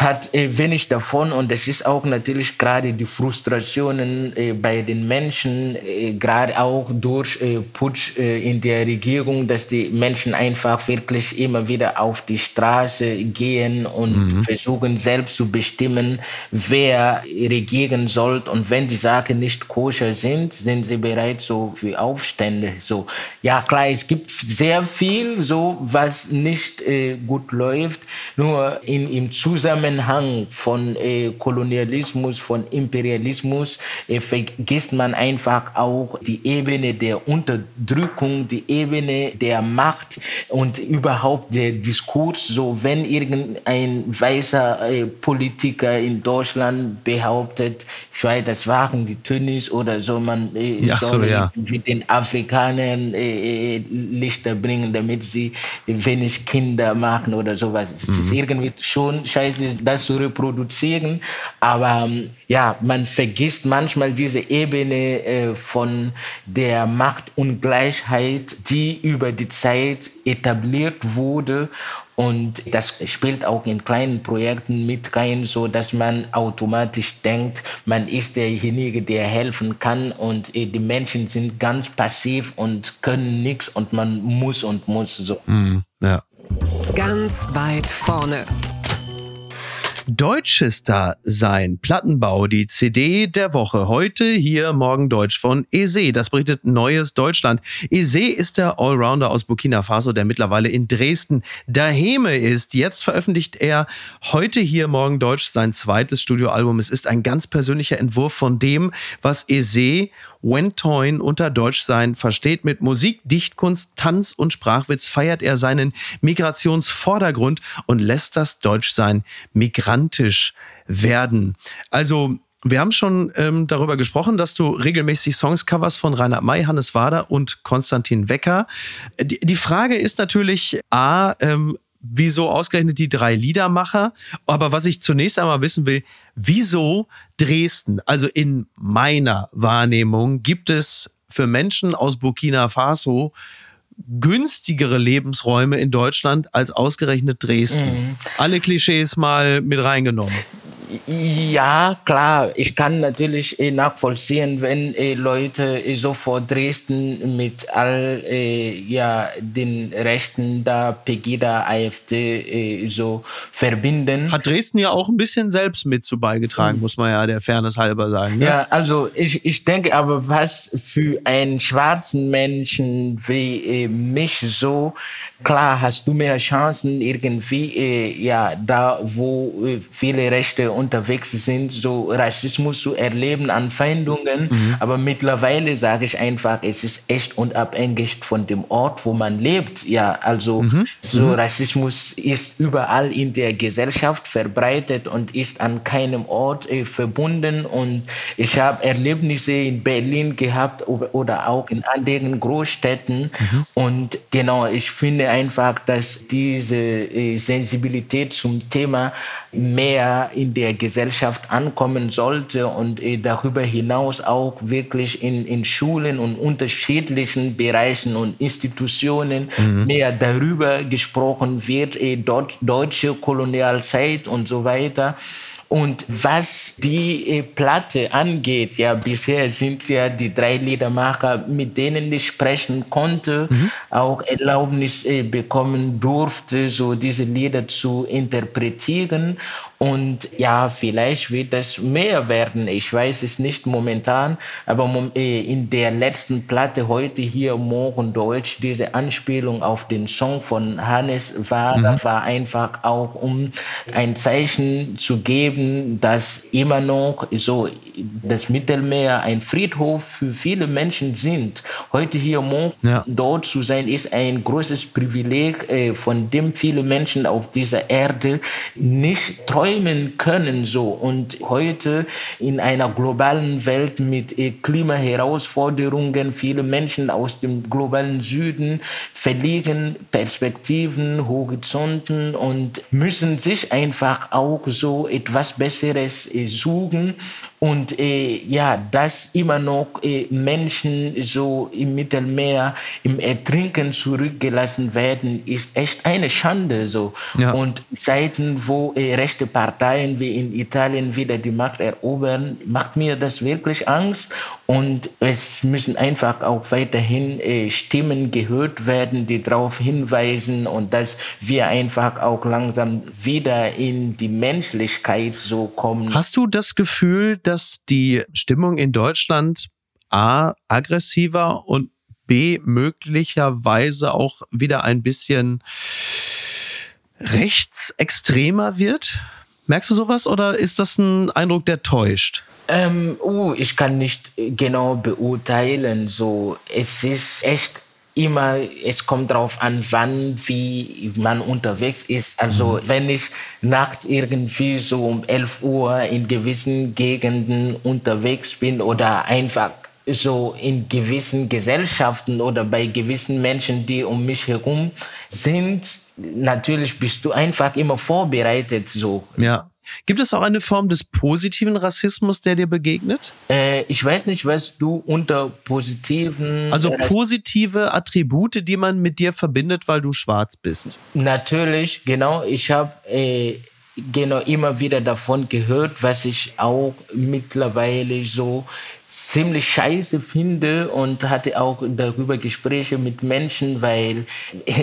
hat äh, wenig davon. Und es ist auch natürlich gerade die Frustrationen äh, bei den Menschen, äh, gerade auch durch äh, Putsch äh, in der Regierung, dass die Menschen einfach wirklich immer wieder auf die Straße gehen und versuchen selbst zu bestimmen, wer regieren soll. Und wenn die Sachen nicht koscher sind, sind sie bereit so für Aufstände. So ja klar, es gibt sehr viel so, was nicht äh, gut läuft, nur in, im Zusammenhang von äh, Kolonialismus, von Imperialismus äh, vergisst man einfach auch die Ebene der Unterdrückung, die Ebene der Macht und überhaupt der Diskurs. So, wenn irgendein weißer äh, Politiker in Deutschland behauptet, ich weiß, das waren die Tönnies oder so, man äh, Ja, so, soll ja. mit den Afrikanern äh, äh, Lichter bringen, damit sie wenig Kinder machen oder sowas. Es ist irgendwie schon scheiße, das zu reproduzieren, aber ähm, ja, man vergisst manchmal diese Ebene äh, von der Machtungleichheit, die über die Zeit etabliert wurde und das spielt auch in kleinen Projekten mit rein, so dass man automatisch denkt, man ist derjenige, der helfen kann und äh, die Menschen sind ganz passiv und können nichts und man muss und muss so. Ja. Ganz weit vorne. Deutschester sein. Plattenbau, die CD der Woche. Heute hier morgen Deutsch von Eze. Das berichtet Neues Deutschland. Eze ist der Allrounder aus Burkina Faso, der mittlerweile in Dresden daheme ist. Jetzt veröffentlicht er heute hier morgen Deutsch sein zweites Studioalbum. Es ist ein ganz persönlicher Entwurf von dem, was Eze Wentoin unter Deutschsein versteht. Mit Musik, Dichtkunst, Tanz und Sprachwitz feiert er seinen Migrationsvordergrund und lässt das Deutschsein migrantisch werden. Also wir haben schon ähm, darüber gesprochen, dass du regelmäßig Songs coverst von Rainer May, Hannes Wader und Konstantin Wecker. Die, die Frage ist natürlich, A, ähm, wieso ausgerechnet die drei Liedermacher? Aber was ich zunächst einmal wissen will, wieso Dresden? Also in meiner Wahrnehmung gibt es für Menschen aus Burkina Faso günstigere Lebensräume in Deutschland als ausgerechnet Dresden. Alle Klischees mal mit reingenommen. Ja, klar. Ich kann natürlich äh, nachvollziehen, wenn äh, Leute äh, so vor Dresden mit all ja, den Rechten da, Pegida, AfD so verbinden. Hat Dresden ja auch ein bisschen selbst mit zu beigetragen, muss man ja der Fairness halber sagen. Ne? Ja, also ich, ich denke aber, was für einen schwarzen Menschen wie mich so, klar hast du mehr Chancen irgendwie, ja, da wo viele Rechte unterwegs sind, so Rassismus zu erleben, Anfeindungen. Aber mittlerweile sage ich einfach, es ist echt unabhängig von dem Ort, wo man lebt. Ja, also so Rassismus ist überall in der Gesellschaft verbreitet und ist an keinem Ort äh, verbunden. Und ich habe Erlebnisse in Berlin gehabt oder, auch in anderen Großstädten. Und genau, ich finde einfach, dass diese äh, Sensibilität zum Thema mehr in der Gesellschaft ankommen sollte und äh, darüber hinaus auch wirklich in, in Schulen und unterschiedlichen Bereichen und Institutionen mhm. mehr darüber gesprochen wird, äh, dort deutsche Kolonialzeit und so weiter. Und was die äh, Platte angeht, ja, bisher sind ja die drei Liedermacher, mit denen ich sprechen konnte, mhm. auch Erlaubnis äh, bekommen durfte, so diese Lieder zu interpretieren. Und ja, vielleicht wird es mehr werden. Ich weiß es nicht momentan, aber äh, in der letzten Platte heute hier morgen Deutsch, diese Anspielung auf den Song von Hannes Wader mhm. war einfach auch, um ein Zeichen zu geben, dass immer noch so das Mittelmeer ein Friedhof für viele Menschen sind. Heute hier morgen ja. dort zu sein, ist ein großes Privileg, äh, von dem viele Menschen auf dieser Erde nicht träumen können so. Und heute in einer globalen Welt mit äh, Klimaherausforderungen, viele Menschen aus dem globalen Süden verlieren Perspektiven, Horizonten und müssen sich einfach auch so etwas Besseres äh, suchen. Und äh, ja, dass immer noch äh, Menschen so im Mittelmeer im Ertrinken zurückgelassen werden, ist echt eine Schande. So. Ja. Und Zeiten, wo äh, rechte Parteien wie in Italien wieder die Macht erobern, macht mir das wirklich Angst. Und es müssen einfach auch weiterhin äh, Stimmen gehört werden, die darauf hinweisen und dass wir einfach auch langsam wieder in die Menschlichkeit so kommen. Hast du das Gefühl, dass die Stimmung in Deutschland A aggressiver und B möglicherweise auch wieder ein bisschen rechtsextremer wird? Merkst du sowas oder ist das ein Eindruck, der täuscht? Ähm, uh, ich kann nicht genau beurteilen. So, es ist echt immer, es kommt darauf an, wann, wie man unterwegs ist. Also mhm. wenn ich nachts irgendwie so um 11 Uhr in gewissen Gegenden unterwegs bin oder einfach so in gewissen Gesellschaften oder bei gewissen Menschen, die um mich herum sind, natürlich bist du einfach immer vorbereitet so. Ja. Gibt es auch eine Form des positiven Rassismus, der dir begegnet? Äh, ich weiß nicht, was du unter positiven. Also positive Attribute, die man mit dir verbindet, weil du schwarz bist. Natürlich, genau. Ich habe äh, genau immer wieder davon gehört, was ich auch mittlerweile so ziemlich scheiße finde und hatte auch darüber Gespräche mit Menschen, weil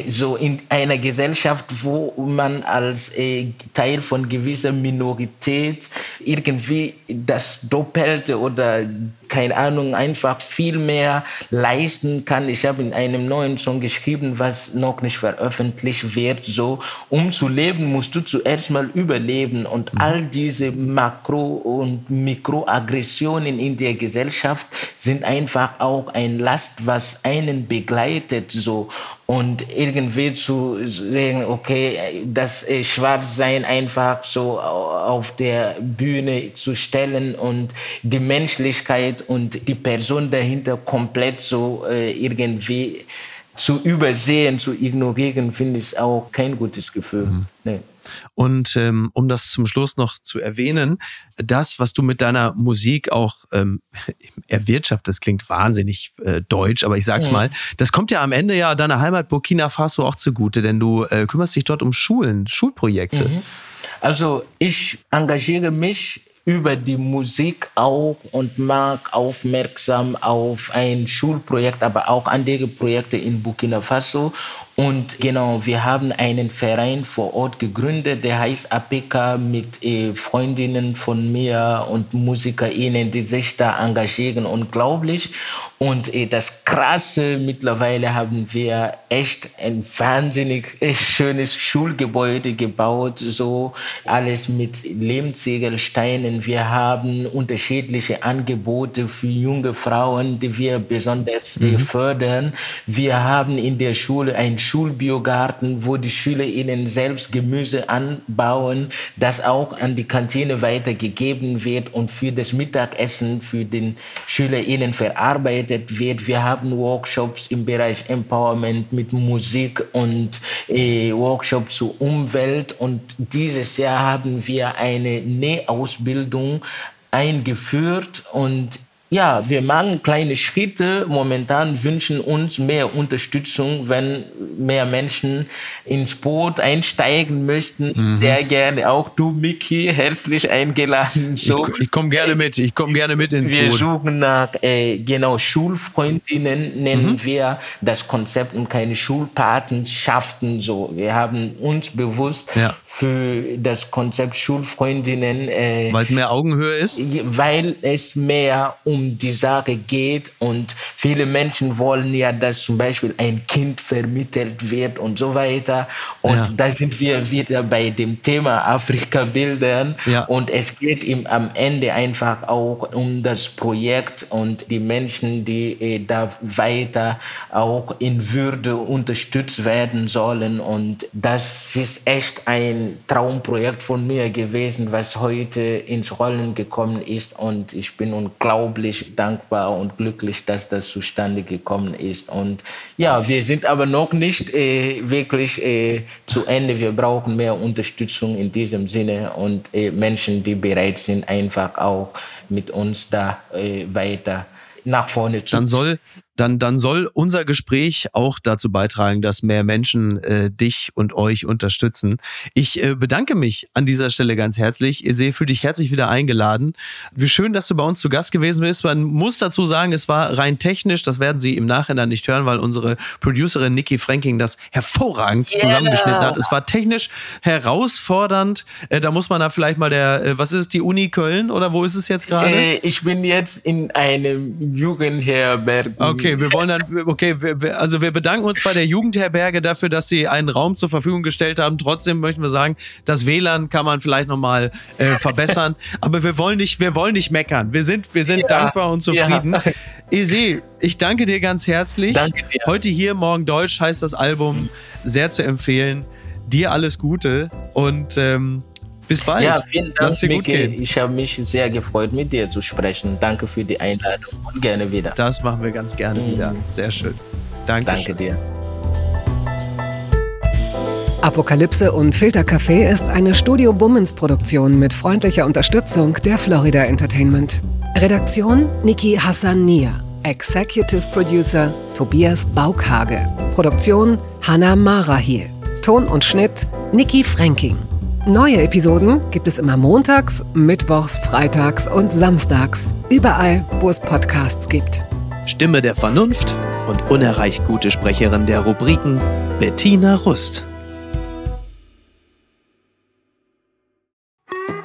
so in einer Gesellschaft, wo man als äh, Teil von gewisser Minorität irgendwie das Doppelte oder keine Ahnung, einfach viel mehr leisten kann. Ich habe in einem neuen Song geschrieben, was noch nicht veröffentlicht wird. So, um zu leben, musst du zuerst mal überleben. Und mhm. all diese Makro- und Mikroaggressionen in der Gesellschaft sind einfach auch ein Last, was einen begleitet. So und irgendwie zu sagen, okay, das äh, Schwarzsein einfach so auf der Bühne zu stellen und die Menschlichkeit und die Person dahinter komplett so äh, irgendwie zu übersehen, zu ignorieren, finde ich auch kein gutes Gefühl. Mhm. Nee. Und ähm, um das zum Schluss noch zu erwähnen, das, was du mit deiner Musik auch ähm, erwirtschaftest, klingt wahnsinnig äh, deutsch, aber ich sag's mhm. mal, das kommt ja am Ende ja deiner Heimat Burkina Faso auch zugute, denn du äh, kümmerst dich dort um Schulen, Schulprojekte. Mhm. Also ich engagiere mich über die Musik auch und mag aufmerksam auf ein Schulprojekt, aber auch andere Projekte in Burkina Faso. Und genau, wir haben einen Verein vor Ort gegründet, der heißt APK mit äh, Freundinnen von mir und MusikerInnen, die sich da engagieren, unglaublich. Und äh, das Krasse, mittlerweile haben wir echt ein wahnsinnig äh, schönes Schulgebäude gebaut, so alles mit Lehmziegelsteinen. Wir haben unterschiedliche Angebote für junge Frauen, die wir besonders äh, mhm. fördern. Wir haben in der Schule ein Schulbiogarten, wo die SchülerInnen selbst Gemüse anbauen, das auch an die Kantine weitergegeben wird und für das Mittagessen für den SchülerInnen verarbeitet wird. Wir haben Workshops im Bereich Empowerment mit Musik und äh, Workshops zur Umwelt und dieses Jahr haben wir eine Nähausbildung eingeführt und ja, wir machen kleine Schritte. Momentan wünschen uns mehr Unterstützung, wenn mehr Menschen ins Boot einsteigen möchten. Mhm. Sehr gerne. Auch du, Miki, herzlich eingeladen. So, ich, ich komme gerne mit. Ich komme gerne mit ins wir Boot. Wir suchen nach, äh, genau, Schulfreundinnen nennen mhm. wir das Konzept und keine Schulpatenschaften. So, wir haben uns bewusst ja für das Konzept Schulfreundinnen. Äh, weil es mehr Augenhöhe ist? Weil es mehr um die Sache geht und viele Menschen wollen ja, dass zum Beispiel ein Kind vermittelt wird und so weiter. Und ja. da sind wir wieder bei dem Thema Afrika-Bildern. Ja. Und es geht ihm am Ende einfach auch um das Projekt und die Menschen, die äh, da weiter auch in Würde unterstützt werden sollen. Und das ist echt ein Traumprojekt von mir gewesen, was heute ins Rollen gekommen ist. Und ich bin unglaublich dankbar und glücklich, dass das zustande gekommen ist. Und ja, wir sind aber noch nicht äh, wirklich äh, zu Ende. Wir brauchen mehr Unterstützung in diesem Sinne und äh, Menschen, die bereit sind, einfach auch mit uns da äh, weiter nach vorne zu. Dann soll dann, dann soll unser Gespräch auch dazu beitragen, dass mehr Menschen äh, dich und euch unterstützen. Ich äh, bedanke mich an dieser Stelle ganz herzlich. Ihr seht, fühl dich herzlich wieder eingeladen. Wie schön, dass du bei uns zu Gast gewesen bist. Man muss dazu sagen, es war rein technisch, das werden Sie im Nachhinein nicht hören, weil unsere Producerin Nikki Franking das hervorragend yeah. zusammengeschnitten hat. Es war technisch herausfordernd. Äh, da muss man da vielleicht mal der, äh, was ist die Uni Köln oder wo ist es jetzt gerade? Äh, ich bin jetzt in einem Jugendherberg. Okay. Okay, wir wollen dann, okay, wir, also wir bedanken uns bei der Jugendherberge dafür, dass sie einen Raum zur Verfügung gestellt haben. Trotzdem möchten wir sagen, das WLAN kann man vielleicht nochmal äh, verbessern. Aber wir wollen nicht, wir wollen nicht meckern. Wir sind, wir sind ja, dankbar und zufrieden. Ja. Ese, ich danke dir ganz herzlich. Danke dir. Heute hier, morgen Deutsch heißt das Album sehr zu empfehlen. Dir alles Gute und ähm, bis bald. Ja, vielen Dank, Miki. Ich habe mich sehr gefreut, mit dir zu sprechen. Danke für die Einladung und gerne wieder. Das machen wir ganz gerne mhm. wieder. Sehr schön. Danke. Danke dir. Apokalypse und Filtercafé ist eine Studio Bummens Produktion mit freundlicher Unterstützung der Florida Entertainment. Redaktion Niki Hassania. Executive Producer Tobias Baukhage. Produktion Hannah Marahiel. Ton und Schnitt Niki Franking. Neue Episoden gibt es immer montags, mittwochs, freitags und samstags. Überall, wo es Podcasts gibt. Stimme der Vernunft und unerreicht gute Sprecherin der Rubriken Bettina Rust.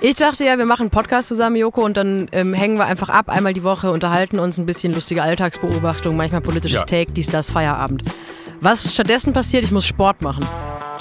Ich dachte ja, wir machen einen Podcast zusammen, Joko, und dann ähm, hängen wir einfach ab, einmal die Woche, unterhalten uns ein bisschen lustige Alltagsbeobachtung, manchmal politisches ja. Take, dies, das, Feierabend. Was stattdessen passiert, ich muss Sport machen.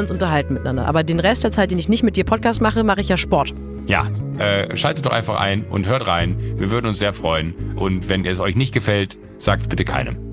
uns unterhalten miteinander. Aber den Rest der Zeit, den ich nicht mit dir Podcast mache, mache ich ja Sport. Ja, äh, schaltet doch einfach ein und hört rein. Wir würden uns sehr freuen. Und wenn es euch nicht gefällt, sagt es bitte keinem.